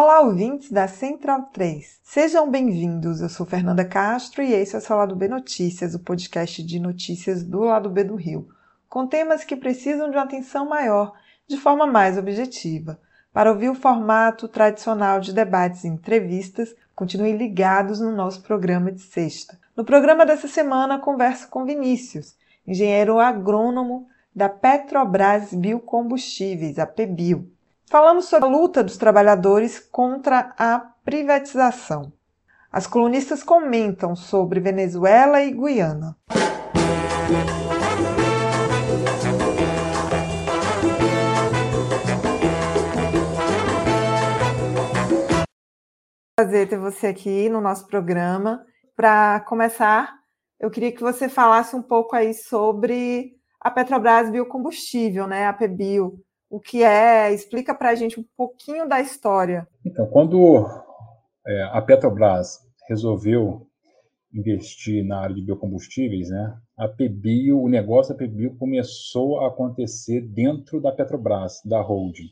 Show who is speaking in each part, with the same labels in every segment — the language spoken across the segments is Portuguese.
Speaker 1: Olá, ouvintes da Central 3. Sejam bem-vindos. Eu sou Fernanda Castro e esse é o Lado B Notícias, o podcast de notícias do Lado B do Rio, com temas que precisam de uma atenção maior, de forma mais objetiva. Para ouvir o formato tradicional de debates e entrevistas, continuem ligados no nosso programa de sexta. No programa dessa semana, converso com Vinícius, engenheiro agrônomo da Petrobras Biocombustíveis, a PBio Falamos sobre a luta dos trabalhadores contra a privatização. As colunistas comentam sobre Venezuela e Guiana. Prazer ter você aqui no nosso programa. Para começar, eu queria que você falasse um pouco aí sobre a Petrobras Biocombustível, né, a PBio o que é, explica para a gente um pouquinho da história.
Speaker 2: Então, quando é, a Petrobras resolveu investir na área de biocombustíveis, né, a PBio, o negócio da PBio começou a acontecer dentro da Petrobras, da holding.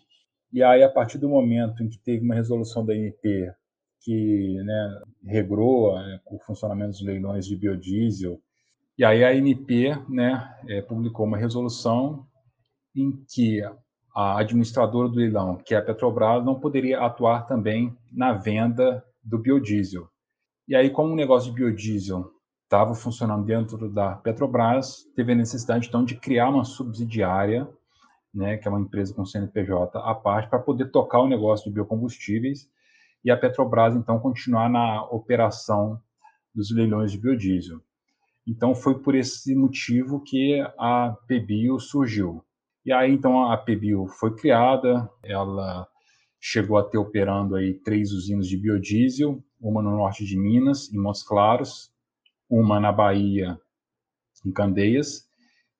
Speaker 2: E aí, a partir do momento em que teve uma resolução da INP que né, regrou né, o funcionamento dos leilões de biodiesel, e aí a INP né, é, publicou uma resolução em que a administradora do leilão, que é a Petrobras, não poderia atuar também na venda do biodiesel. E aí, como o negócio de biodiesel estava funcionando dentro da Petrobras, teve a necessidade, então, de criar uma subsidiária, né, que é uma empresa com CNPJ à parte, para poder tocar o negócio de biocombustíveis e a Petrobras, então, continuar na operação dos leilões de biodiesel. Então, foi por esse motivo que a PBio surgiu. E aí, então, a PBio foi criada, ela chegou a ter operando aí três usinas de biodiesel, uma no norte de Minas, em Montes Claros, uma na Bahia, em Candeias,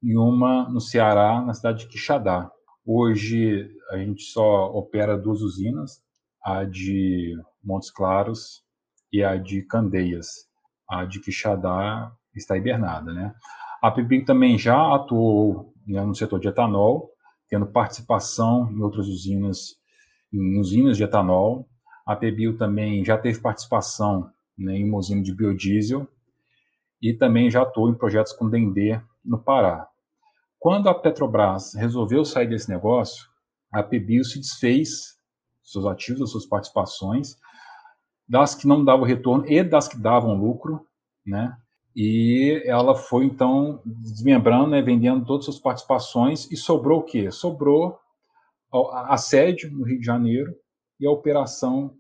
Speaker 2: e uma no Ceará, na cidade de Quixadá. Hoje, a gente só opera duas usinas, a de Montes Claros e a de Candeias. A de Quixadá está hibernada, né? A PBio também já atuou né, no setor de etanol, tendo participação em outras usinas, em usinas de etanol. A PBio também já teve participação né, em uma usina de biodiesel e também já atuou em projetos com Dendê no Pará. Quando a Petrobras resolveu sair desse negócio, a PBio se desfez seus ativos, suas participações, das que não davam retorno e das que davam lucro, né? E ela foi, então, desmembrando, né, vendendo todas as participações, e sobrou o quê? Sobrou a, a sede no Rio de Janeiro e a operação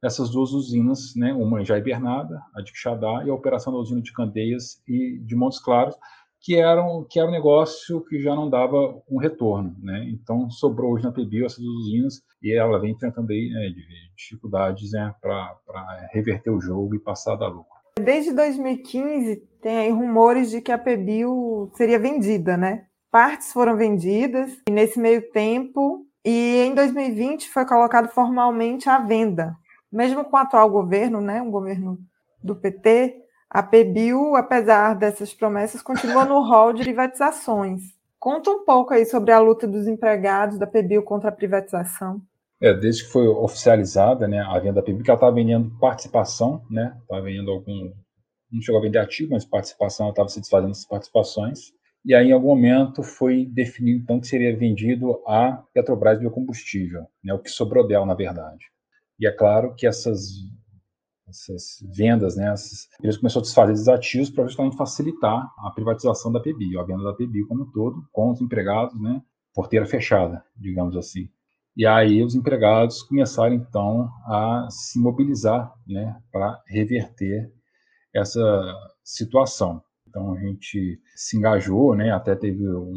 Speaker 2: dessas duas usinas, né, uma já hibernada, a de Quixadá, e a operação da usina de Candeias e de Montes Claros, que era, um, que era um negócio que já não dava um retorno. Né? Então, sobrou hoje na PBio essas duas usinas, e ela vem enfrentando aí, né, dificuldades né, para reverter o jogo e passar da lucro.
Speaker 1: Desde 2015 tem aí rumores de que a PBio seria vendida, né? Partes foram vendidas e nesse meio tempo e em 2020 foi colocado formalmente à venda. Mesmo com o atual governo, né, um governo do PT, a PBio, apesar dessas promessas, continua no rol de privatizações. Conta um pouco aí sobre a luta dos empregados da PBio contra a privatização.
Speaker 2: É, desde que foi oficializada né, a venda pública, ela estava vendendo participação, né? Estava vendendo algum. Não chegou a vender ativo, mas participação, ela estava se desfazendo dessas participações. E aí, em algum momento, foi definido então que seria vendido a Petrobras Biocombustível, né, o que sobrou dela, na verdade. E é claro que essas, essas vendas, né, essas, eles começaram a desfazer esses ativos para justamente facilitar a privatização da PBI, a venda da PBI como um todo, com os empregados, né, porteira fechada, digamos assim. E aí os empregados começaram então a se mobilizar né, para reverter essa situação. Então a gente se engajou, né? até teve um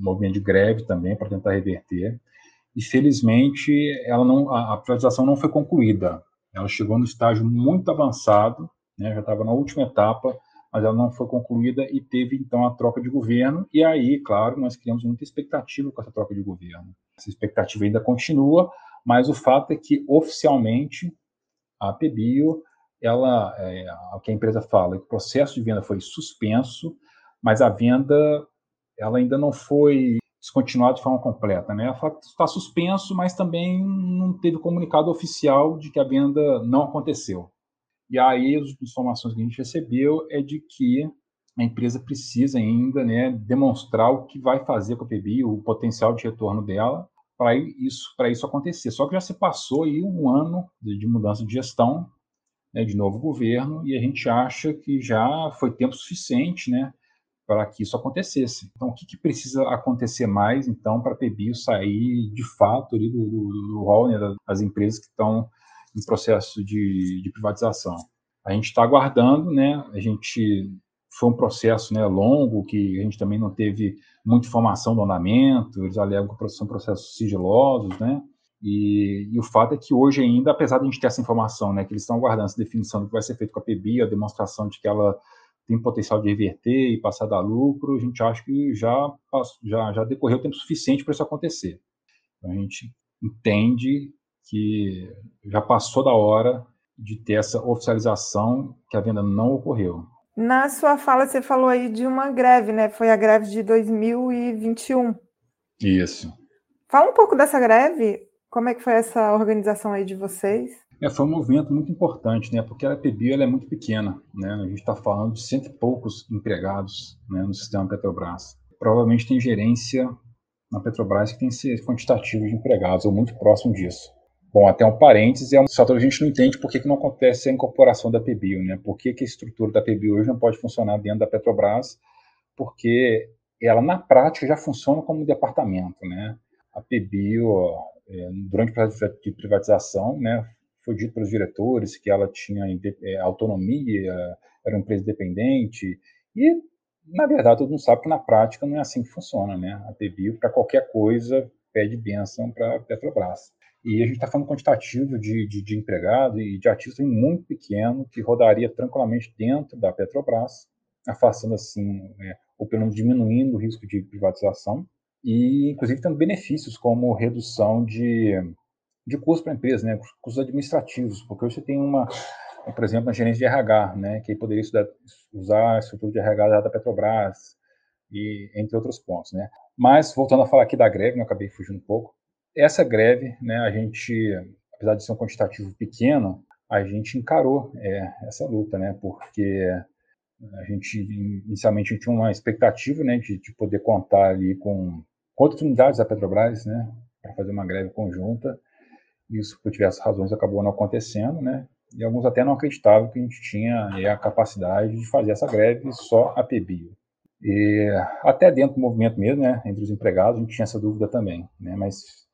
Speaker 2: movimento de greve também para tentar reverter. E felizmente ela não, a, privatização não foi concluída. Ela chegou no estágio muito avançado, né? já estava na última etapa, mas ela não foi concluída e teve então a troca de governo. E aí, claro, nós criamos muita expectativa com essa troca de governo. Essa expectativa ainda continua, mas o fato é que oficialmente a PBio ela, é, o que a empresa fala, é que o processo de venda foi suspenso, mas a venda ela ainda não foi descontinuada de forma completa. Né? Ela está suspenso, mas também não teve comunicado oficial de que a venda não aconteceu. E aí as informações que a gente recebeu é de que a empresa precisa ainda né, demonstrar o que vai fazer com a PBI, o potencial de retorno dela, para isso, isso acontecer. Só que já se passou aí um ano de, mudança de gestão, né, de novo governo, e a gente acha que já foi tempo suficiente né, para que isso acontecesse. Então, o que, que precisa acontecer mais, então, para a PBio sair de fato ali, do rol né, das empresas que estão em processo de, de privatização? A gente está aguardando, né, a gente foi um processo né, longo, que a gente também não teve muita informação do andamento, eles alegam que são processos sigilosos, né? E, e, o fato é que hoje ainda, apesar de a gente ter essa informação, né, que eles estão aguardando essa definição do que vai ser feito com a PBI, a demonstração de que ela tem potencial de reverter e passar a dar lucro, a gente acha que já, já, já decorreu tempo suficiente para isso acontecer. Então, a gente entende que já passou da hora de ter essa oficialização que a venda não ocorreu.
Speaker 1: Na sua fala, você falou aí de uma greve, né? Foi a greve de 2021.
Speaker 2: Isso.
Speaker 1: Fala um pouco dessa greve. Como é que foi essa organização aí de vocês?
Speaker 2: É, foi um movimento muito importante, né? Porque a ela é muito pequena, né? A gente está falando de cento e poucos empregados né, no sistema Petrobras. Provavelmente tem gerência na Petrobras que tem esse quantitativo de empregados, ou muito próximo disso. Bom, até um parênteses, é um que a gente não entende por que, que não acontece a incorporação da PBio, né? Por que, que a estrutura da PBio hoje não pode funcionar dentro da Petrobras? Porque ela, na prática, já funciona como um departamento, né? A PBio, é, durante o processo de privatização, né, foi dito pelos diretores que ela tinha é, autonomia, era uma empresa independente, e, na verdade, todo mundo sabe que na prática não é assim que funciona, né? A PBio, para qualquer coisa, pede benção para a Petrobras. E a gente está falando quantitativo de, de, de empregado e de artista muito pequeno que rodaria tranquilamente dentro da Petrobras, afastando assim, é, ou pelo menos diminuindo o risco de privatização, e inclusive tendo benefícios como redução de, de custos para a empresa, né, custos administrativos, porque hoje você tem uma, por exemplo, na gerência de RH, né, que poderia estudar, usar a estrutura de RH da Petrobras, e entre outros pontos, né. Mas, voltando a falar aqui da greve, né, eu acabei fugindo um pouco, essa greve, né, a gente, apesar de ser um quantitativo pequeno, a gente encarou é, essa luta, né, porque a gente inicialmente a gente tinha uma expectativa, né, de, de poder contar ali com, com outras unidades da Petrobras, né, para fazer uma greve conjunta. Isso, por diversas razões, acabou não acontecendo, né, e alguns até não acreditavam que a gente tinha é, a capacidade de fazer essa greve só a PBio. E até dentro do movimento mesmo, né, entre os empregados, a gente tinha essa dúvida também, né, mas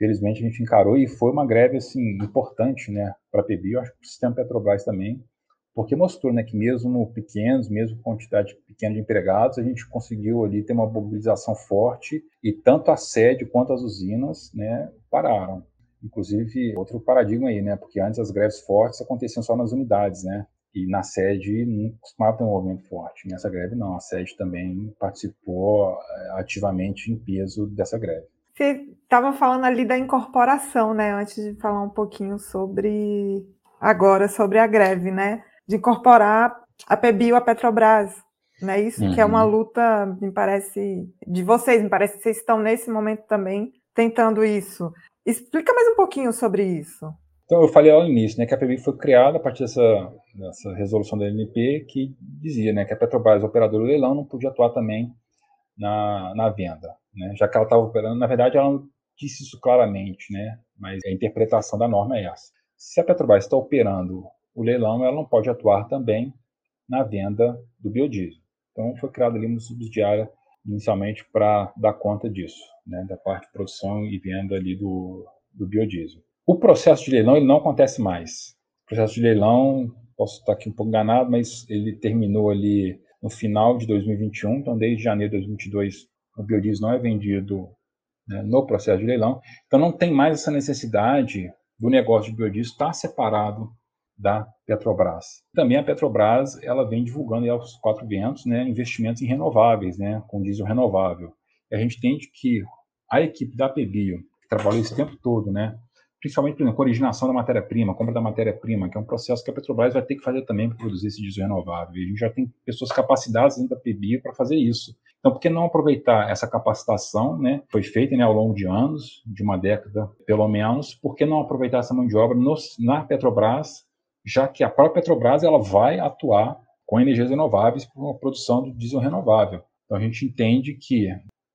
Speaker 2: felizmente a gente encarou e foi uma greve assim importante, né, para a PBI, eu acho que para o sistema Petrobras também, porque mostrou, né, que mesmo pequenos, mesmo quantidade pequena de empregados, a gente conseguiu ali ter uma mobilização forte e tanto a sede quanto as usinas, né, pararam. Inclusive, outro paradigma aí, né, porque antes as greves fortes aconteciam só nas unidades, né, e na sede não costumava ter um movimento forte. Nessa greve não, a sede também participou eh, ativamente em peso dessa greve.
Speaker 1: Você estava falando ali da incorporação, né? Antes de falar um pouquinho sobre agora sobre a greve, né? De incorporar a PBio a Petrobras. Não é isso? Uhum. Que é uma uhum. luta, me parece, de vocês, me parece que vocês estão nesse momento também tentando isso. Explica mais um pouquinho sobre isso.
Speaker 2: Então, eu falei lá no início, né, que a PBI foi criada a partir dessa, dessa resolução da NP que dizia, né, que a Petrobras, operadora do leilão, não podia atuar também na, na venda né? já que ela estava operando. Na verdade, ela não disse isso claramente, né? mas a interpretação da norma é essa. Se a Petrobras está operando o leilão, ela não pode atuar também na venda do biodiesel. Então, foi criado ali uma subsidiária inicialmente para dar conta disso, né? da parte de produção e venda ali do, do biodiesel. O processo de leilão ele não acontece mais. O processo de leilão, posso estar aqui um pouco enganado, mas ele terminou ali no final de 2021, então desde janeiro de 2022 o biodiesel não é vendido né, no processo de leilão, então não tem mais essa necessidade do negócio de biodiesel estar separado da Petrobras. Também a Petrobras ela vem divulgando aos quatro ventos né, investimentos em renováveis, né, com diesel renovável. E a gente entende que a equipe da PBio, que trabalhou esse tempo todo, né, principalmente por exemplo, com a originação da matéria-prima, compra da matéria-prima, que é um processo que a Petrobras vai ter que fazer também para produzir esse diesel renovável. E a gente já tem pessoas capacitadas dentro da PBio para fazer isso. Então, por que não aproveitar essa capacitação, né? Foi feita né, ao longo de anos, de uma década pelo menos, por que não aproveitar essa mão de obra no, na Petrobras já que a própria Petrobras ela vai atuar com energias renováveis para a produção do diesel renovável. Então a gente entende que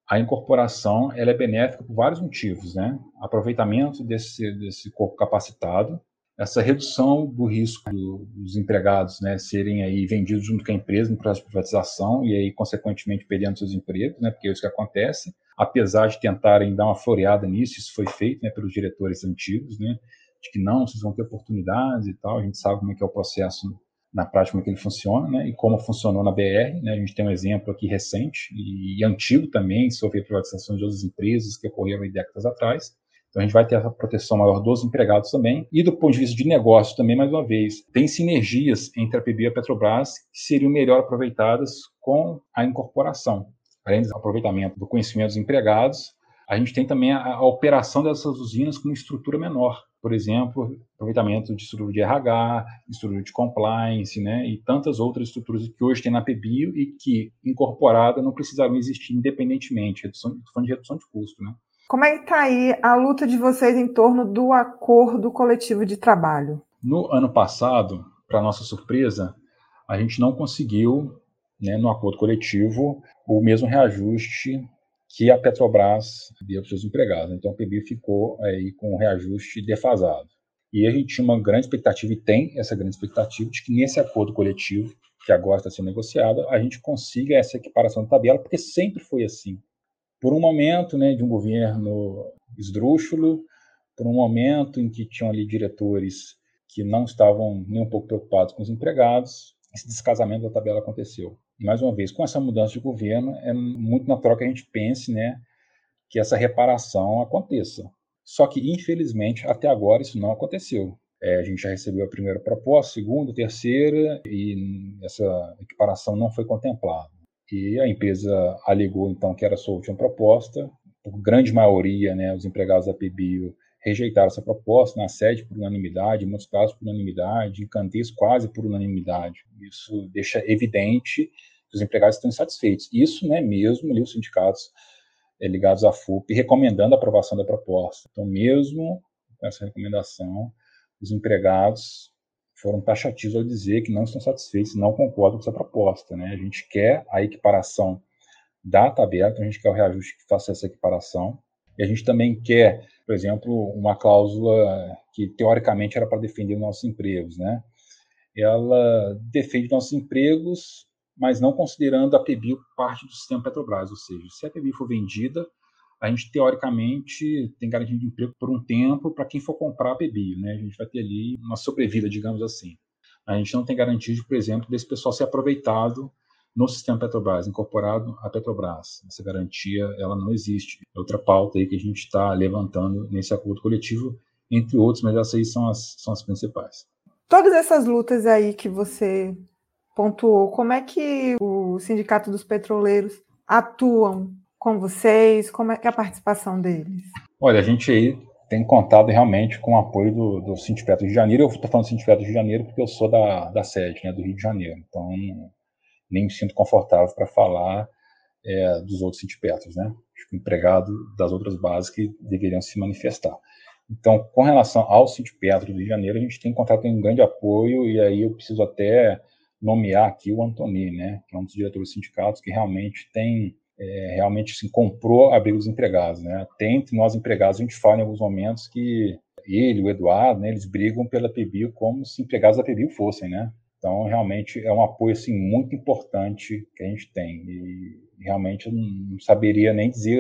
Speaker 2: a incorporação ela é benéfica por vários motivos, né? Aproveitamento desse, desse corpo capacitado, essa redução do risco dos empregados né, serem aí vendidos junto com a empresa no processo de privatização e aí, consequentemente, perdendo seus empregos, né, porque é isso que acontece. Apesar de tentarem dar uma floreada nisso, isso foi feito né, pelos diretores antigos, né, de que não, vocês vão ter oportunidades e tal. A gente sabe como é que é o processo na prática, como é que ele funciona, né? E como funcionou na BR, né? A gente tem um exemplo aqui recente e, e antigo também sobre privatização de outras empresas que ocorreram décadas atrás. Então a gente vai ter essa proteção maior dos empregados também. E do ponto de vista de negócio também, mais uma vez, tem sinergias entre a PB e a Petrobras que seriam melhor aproveitadas com a incorporação. Além do aproveitamento do conhecimento dos empregados, a gente tem também a, a operação dessas usinas com estrutura menor por exemplo, aproveitamento de estrutura de RH, estrutura de compliance, né, e tantas outras estruturas que hoje tem na PBio e que, incorporada, não precisariam existir independentemente, redução, de redução de custo, né.
Speaker 1: Como é que está aí a luta de vocês em torno do acordo coletivo de trabalho?
Speaker 2: No ano passado, para nossa surpresa, a gente não conseguiu, né, no acordo coletivo, o mesmo reajuste que a Petrobras deu para os seus empregados. Então, a PB ficou aí com um reajuste defasado. E a gente tinha uma grande expectativa, e tem essa grande expectativa, de que nesse acordo coletivo, que agora está sendo negociado, a gente consiga essa equiparação de tabela, porque sempre foi assim. Por um momento né, de um governo esdrúxulo, por um momento em que tinham ali diretores que não estavam nem um pouco preocupados com os empregados, esse descasamento da tabela aconteceu mais uma vez, com essa mudança de governo, é muito natural que a gente pense né, que essa reparação aconteça. Só que, infelizmente, até agora isso não aconteceu. É, a gente já recebeu a primeira proposta, a segunda, a terceira, e essa equiparação não foi contemplada. E a empresa alegou, então, que era a sua última proposta. Por grande maioria, né, os empregados da PBio rejeitaram essa proposta na sede por unanimidade, em muitos casos por unanimidade, em Canteiros quase por unanimidade. Isso deixa evidente que os empregados estão insatisfeitos. Isso, né, mesmo ali, os sindicatos é, ligados à FUP recomendando a aprovação da proposta. Então, mesmo com essa recomendação, os empregados foram taxativos ao dizer que não estão satisfeitos, não concordam com essa proposta. Né? A gente quer a equiparação da tabela, então a gente quer o reajuste que faça essa equiparação, e a gente também quer, por exemplo, uma cláusula que teoricamente era para defender nossos empregos, né? Ela defende nossos empregos, mas não considerando a PBio parte do sistema Petrobras, ou seja, se a PBio for vendida, a gente teoricamente tem garantia de emprego por um tempo para quem for comprar PBio, né? A gente vai ter ali uma sobrevida, digamos assim. A gente não tem garantia de, por exemplo, desse pessoal ser aproveitado no sistema Petrobras, incorporado à Petrobras. Essa garantia ela não existe. É outra pauta aí que a gente está levantando nesse acordo coletivo, entre outros, mas essas aí são as, são as principais.
Speaker 1: Todas essas lutas aí que você pontuou, como é que o Sindicato dos Petroleiros atuam com vocês? Como é que é a participação deles?
Speaker 2: Olha, a gente aí tem contado realmente com o apoio do, do Sindicato de Janeiro. Eu estou falando do Sindicato de Janeiro porque eu sou da, da sede, né, do Rio de Janeiro. Então, nem me sinto confortável para falar é, dos outros sindicatos, né? Acho empregado das outras bases que deveriam se manifestar. Então, com relação ao Sindicato do Rio de Janeiro, a gente tem encontrado um grande apoio, e aí eu preciso até nomear aqui o Antoni, né, que é um dos diretores dos sindicatos que realmente tem, é, realmente assim, comprou dos empregados, né, até entre nós empregados a gente fala em alguns momentos que ele, o Eduardo, né, eles brigam pela PBio como se empregados da PBio fossem, né, então, realmente é um apoio assim muito importante que a gente tem. E realmente eu não saberia nem dizer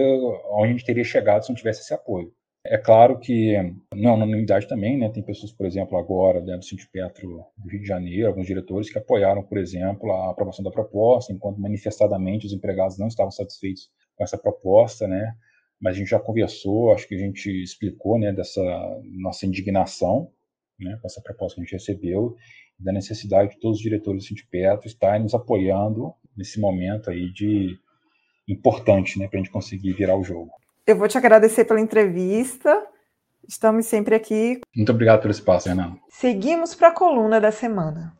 Speaker 2: onde a gente teria chegado se não tivesse esse apoio. É claro que não é unanimidade também, né? Tem pessoas, por exemplo, agora dentro do Cinti Petro do Rio de Janeiro, alguns diretores que apoiaram, por exemplo, a aprovação da proposta, enquanto manifestadamente os empregados não estavam satisfeitos com essa proposta, né? Mas a gente já conversou, acho que a gente explicou, né, dessa nossa indignação, né, com essa proposta que a gente recebeu, da necessidade de todos os diretores do Cinti Petro estarem nos apoiando nesse momento aí de importante, né, para a gente conseguir virar o jogo.
Speaker 1: Eu vou te agradecer pela entrevista. Estamos sempre aqui.
Speaker 2: Muito obrigado pelo espaço, Renan.
Speaker 1: Seguimos para a coluna da semana.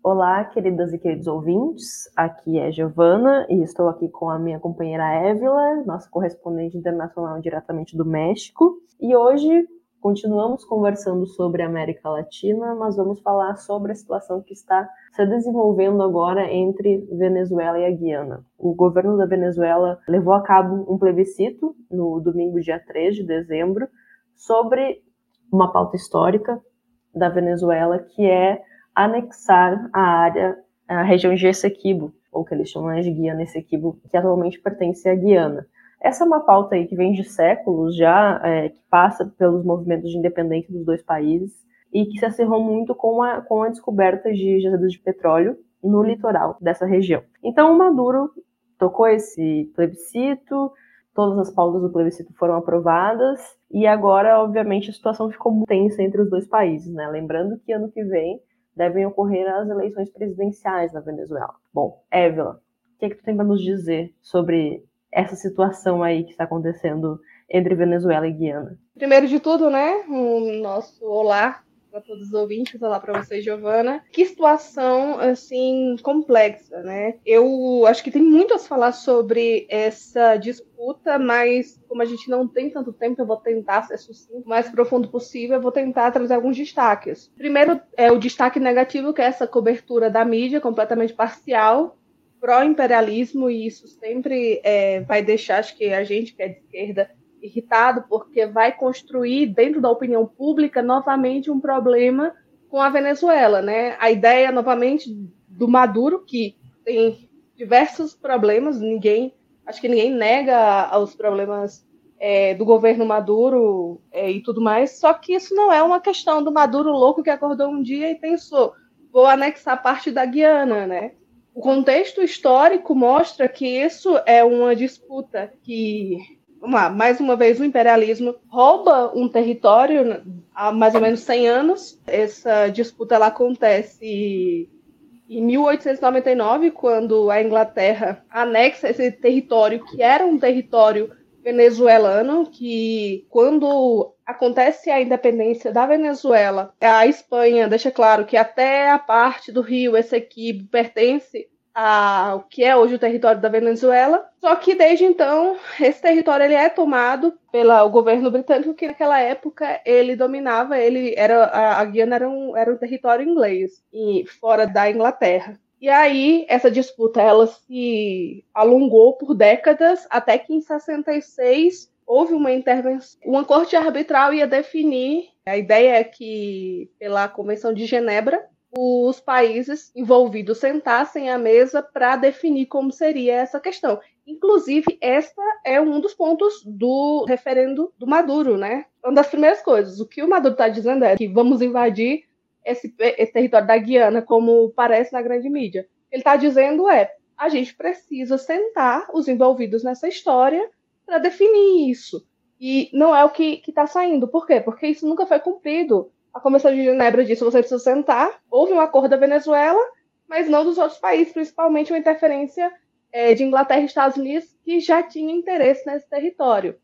Speaker 3: Olá, queridas e queridos ouvintes. Aqui é Giovana e estou aqui com a minha companheira Évila, nossa correspondente internacional diretamente do México. E hoje continuamos conversando sobre a América Latina, mas vamos falar sobre a situação que está se desenvolvendo agora entre Venezuela e a Guiana. O governo da Venezuela levou a cabo um plebiscito no domingo, dia 3 de dezembro, sobre uma pauta histórica da Venezuela que é anexar a área, a região de Essequibo, ou que eles chamam de Guiana Essequibo, que atualmente pertence à Guiana. Essa é uma pauta aí que vem de séculos já, é, que passa pelos movimentos de independência dos dois países e que se acerrou muito com a, com a descoberta de jazidas de petróleo no litoral dessa região. Então, o Maduro tocou esse plebiscito, todas as pautas do plebiscito foram aprovadas e agora, obviamente, a situação ficou muito tensa entre os dois países, né? Lembrando que ano que vem devem ocorrer as eleições presidenciais na Venezuela. Bom, Évila, o que, é que tu tem para nos dizer sobre essa situação aí que está acontecendo entre Venezuela e Guiana?
Speaker 4: Primeiro de tudo, né, o nosso olá para todos os ouvintes, olá para você, Giovana. Que situação assim complexa, né? Eu acho que tem muito a falar sobre essa disputa, mas como a gente não tem tanto tempo, eu vou tentar ser sucinto, o mais profundo possível, eu vou tentar trazer alguns destaques. Primeiro é o destaque negativo, que é essa cobertura da mídia completamente parcial pró-imperialismo, e isso sempre é, vai deixar, acho que a gente que é de esquerda, irritado, porque vai construir dentro da opinião pública novamente um problema com a Venezuela, né? A ideia novamente do Maduro, que tem diversos problemas, ninguém, acho que ninguém nega os problemas é, do governo Maduro é, e tudo mais, só que isso não é uma questão do Maduro louco que acordou um dia e pensou, vou anexar parte da Guiana, né? O contexto histórico mostra que isso é uma disputa que, lá, mais uma vez, o imperialismo rouba um território há mais ou menos 100 anos. Essa disputa ela acontece em 1899, quando a Inglaterra anexa esse território, que era um território venezuelano, que quando acontece a independência da Venezuela, a Espanha deixa claro que até a parte do rio Essequibo pertence ao que é hoje o território da Venezuela. Só que desde então esse território ele é tomado pelo governo britânico que naquela época ele dominava, ele era a, a Guiana era um, era um território inglês e fora da Inglaterra. E aí, essa disputa ela se alongou por décadas, até que em 66 houve uma intervenção. Uma corte arbitral ia definir. A ideia é que, pela Convenção de Genebra, os países envolvidos sentassem à mesa para definir como seria essa questão. Inclusive, esta é um dos pontos do referendo do Maduro, né? Uma das primeiras coisas. O que o Maduro está dizendo é que vamos invadir esse, esse território da Guiana, como parece na grande mídia. Ele está dizendo é a gente precisa sentar os envolvidos nessa história para definir isso. E não é o que está saindo. Por quê? Porque isso nunca foi cumprido. A Convenção de Genebra disse você precisa sentar. Houve um acordo da Venezuela, mas não dos outros países, principalmente uma interferência é, de Inglaterra e Estados Unidos, que já tinha interesse nesse território.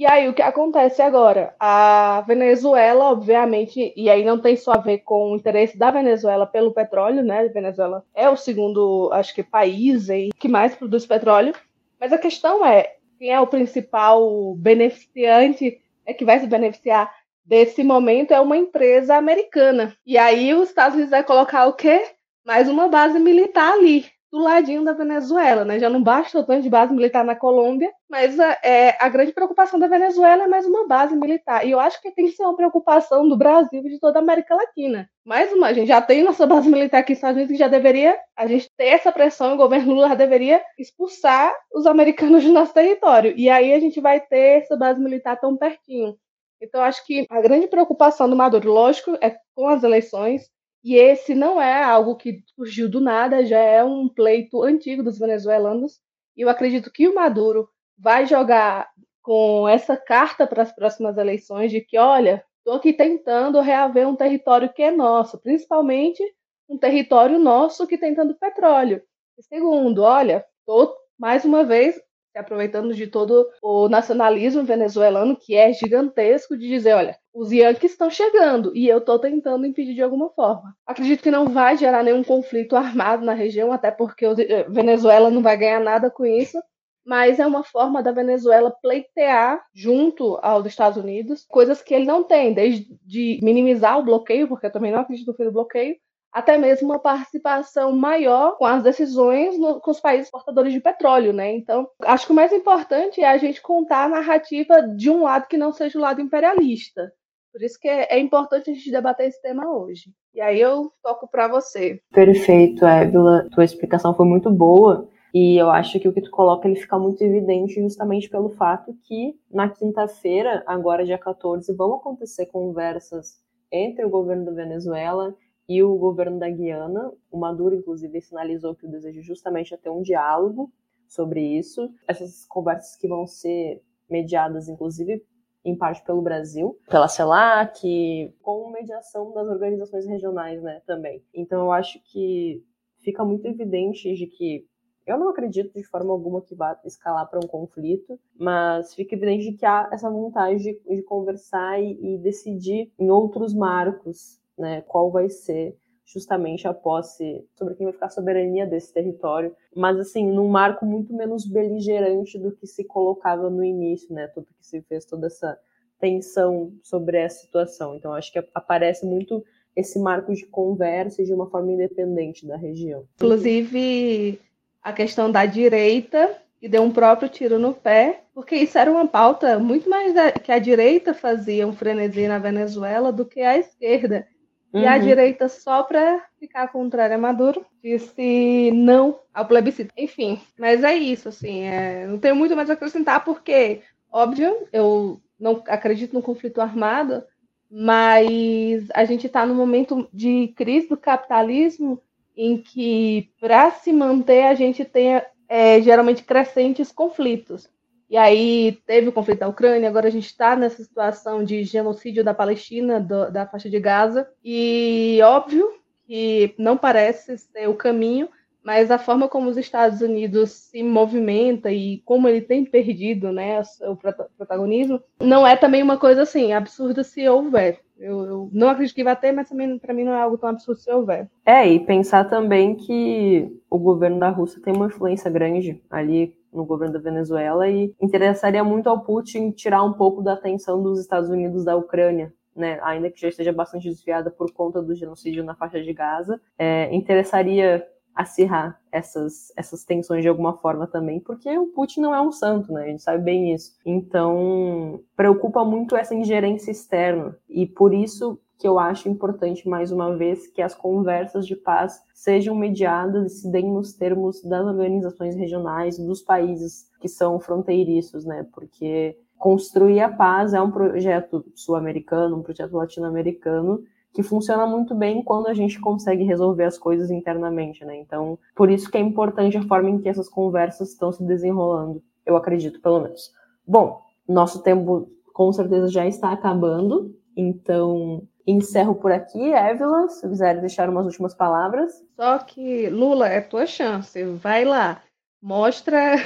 Speaker 4: E aí o que acontece agora? A Venezuela, obviamente, e aí não tem só a ver com o interesse da Venezuela pelo petróleo, né? A Venezuela é o segundo, acho que, país aí que mais produz petróleo. Mas a questão é, quem é o principal beneficiante, é que vai se beneficiar desse momento é uma empresa americana. E aí os Estados Unidos vai colocar o quê? Mais uma base militar ali. Do ladinho da Venezuela, né? Já não basta o tanto de base militar na Colômbia, mas a, é, a grande preocupação da Venezuela é mais uma base militar. E eu acho que tem que ser uma preocupação do Brasil e de toda a América Latina. Mais uma, a gente já tem nossa base militar aqui nos Estados Unidos que já deveria, a gente ter essa pressão, o governo Lula deveria expulsar os americanos do nosso território. E aí a gente vai ter essa base militar tão pertinho. Então, acho que a grande preocupação do Maduro, lógico, é com as eleições, e esse não é algo que surgiu do nada, já é um pleito antigo dos venezuelanos. E eu acredito que o Maduro vai jogar com essa carta para as próximas eleições de que, olha, estou aqui tentando reaver um território que é nosso, principalmente um território nosso que tem tanto petróleo. E segundo, olha, estou mais uma vez se aproveitando de todo o nacionalismo venezuelano, que é gigantesco, de dizer, olha, os Yankees estão chegando e eu estou tentando impedir de alguma forma. Acredito que não vai gerar nenhum conflito armado na região, até porque a eh, Venezuela não vai ganhar nada com isso, mas é uma forma da Venezuela pleitear junto aos Estados Unidos coisas que ele não tem, desde minimizar o bloqueio, porque eu também não acredito no fim do bloqueio, até mesmo uma participação maior com as decisões no, com os países portadores de petróleo, né? Então, acho que o mais importante é a gente contar a narrativa de um lado que não seja o lado imperialista. Por isso que é, é importante a gente debater esse tema hoje. E aí eu toco para você.
Speaker 3: Perfeito, Évila. Tua explicação foi muito boa. E eu acho que o que tu coloca ele fica muito evidente justamente pelo fato que na quinta-feira, agora dia 14, vão acontecer conversas entre o governo da Venezuela e o governo da Guiana. O Maduro, inclusive, sinalizou que o desejo justamente é ter um diálogo sobre isso. Essas conversas que vão ser mediadas, inclusive, em parte pelo Brasil, pela CELAC, com mediação das organizações regionais, né, também. Então, eu acho que fica muito evidente de que eu não acredito de forma alguma que vá escalar para um conflito, mas fica evidente de que há essa vontade de, de conversar e, e decidir em outros marcos né, qual vai ser justamente a posse, sobre quem vai ficar a soberania desse território, mas assim, num marco muito menos beligerante do que se colocava no início, né, tudo que se fez toda essa tensão sobre essa situação. Então acho que aparece muito esse marco de conversa de uma forma independente da região.
Speaker 4: Inclusive a questão da direita que deu um próprio tiro no pé, porque isso era uma pauta muito mais que a direita fazia um frenesi na Venezuela do que a esquerda. E a uhum. direita, só para ficar contrária a Maduro, disse não ao plebiscito. Enfim, mas é isso, assim, é, não tenho muito mais a acrescentar, porque, óbvio, eu não acredito no conflito armado, mas a gente está num momento de crise do capitalismo em que, para se manter, a gente tem é, geralmente crescentes conflitos. E aí teve o conflito da Ucrânia, agora a gente está nessa situação de genocídio da Palestina, do, da faixa de Gaza. E óbvio que não parece ser o caminho, mas a forma como os Estados Unidos se movimenta e como ele tem perdido né, o protagonismo, não é também uma coisa assim absurda se houver. Eu, eu não acredito que vai ter, mas também para mim não é algo tão absurdo se houver.
Speaker 3: É, e pensar também que o governo da Rússia tem uma influência grande ali no governo da Venezuela e interessaria muito ao Putin tirar um pouco da atenção dos Estados Unidos da Ucrânia, né, ainda que já esteja bastante desviada por conta do genocídio na faixa de Gaza, é, interessaria acirrar essas, essas tensões de alguma forma também, porque o Putin não é um santo, né? A gente sabe bem isso. Então, preocupa muito essa ingerência externa. E por isso que eu acho importante, mais uma vez, que as conversas de paz sejam mediadas e se deem nos termos das organizações regionais, dos países que são fronteiriços, né? Porque construir a paz é um projeto sul-americano, um projeto latino-americano que funciona muito bem quando a gente consegue resolver as coisas internamente, né? Então, por isso que é importante a forma em que essas conversas estão se desenrolando, eu acredito, pelo menos. Bom, nosso tempo com certeza já está acabando, então encerro por aqui. Évila, se quiser deixar umas últimas palavras.
Speaker 4: Só que, Lula, é tua chance. Vai lá, mostra,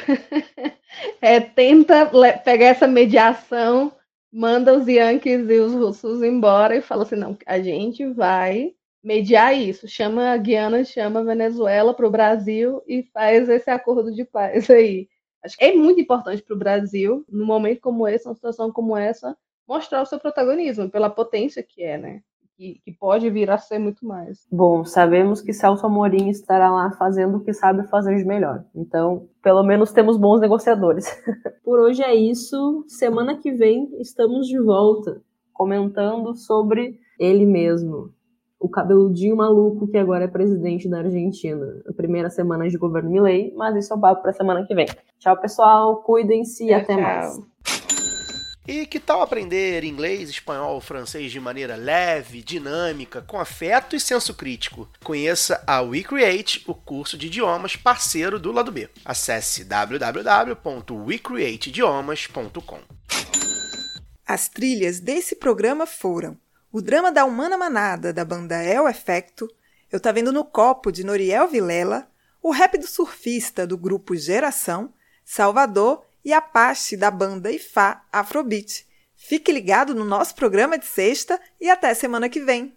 Speaker 4: é, tenta pegar essa mediação, manda os Yankees e os russos embora e fala assim: não, a gente vai mediar isso. Chama a Guiana, chama a Venezuela para o Brasil e faz esse acordo de paz aí. Acho que é muito importante para o Brasil, num momento como esse, numa situação como essa, mostrar o seu protagonismo, pela potência que é, né? Que, que, pode vir a ser muito mais.
Speaker 3: Bom, sabemos que Celso Amorim estará lá fazendo o que sabe fazer de melhor. Então, pelo menos temos bons negociadores. Por hoje é isso. Semana que vem estamos de volta comentando sobre ele mesmo, o cabeludinho maluco que agora é presidente da Argentina. A primeira semana de governo Milley, mas isso é um papo para semana que vem. Tchau, pessoal. Cuidem-se e até tchau. mais.
Speaker 5: E que tal aprender inglês, espanhol, francês de maneira leve, dinâmica, com afeto e senso crítico? Conheça a WeCreate, o curso de idiomas parceiro do lado B. Acesse www.wecreateidiomas.com.
Speaker 1: As trilhas desse programa foram o drama da Humana Manada, da banda El Efecto, Eu Tá Vendo no Copo, de Noriel Vilela, o rap do surfista, do grupo Geração, Salvador e Apache da banda Ifá Afrobeat. Fique ligado no nosso programa de sexta e até semana que vem.